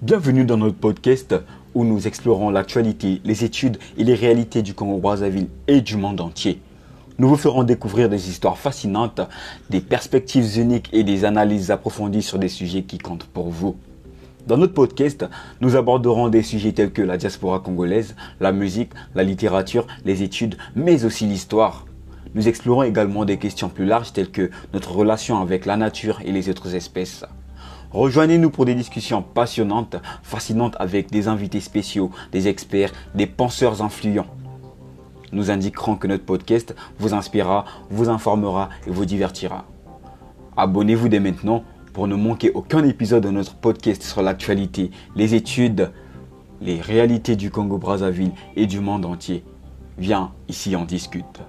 Bienvenue dans notre podcast où nous explorons l'actualité, les études et les réalités du Congo-Brazzaville et du monde entier. Nous vous ferons découvrir des histoires fascinantes, des perspectives uniques et des analyses approfondies sur des sujets qui comptent pour vous. Dans notre podcast, nous aborderons des sujets tels que la diaspora congolaise, la musique, la littérature, les études, mais aussi l'histoire. Nous explorons également des questions plus larges telles que notre relation avec la nature et les autres espèces. Rejoignez-nous pour des discussions passionnantes, fascinantes avec des invités spéciaux, des experts, des penseurs influents. Nous indiquerons que notre podcast vous inspirera, vous informera et vous divertira. Abonnez-vous dès maintenant pour ne manquer aucun épisode de notre podcast sur l'actualité, les études, les réalités du Congo-Brazzaville et du monde entier. Viens, ici on discute.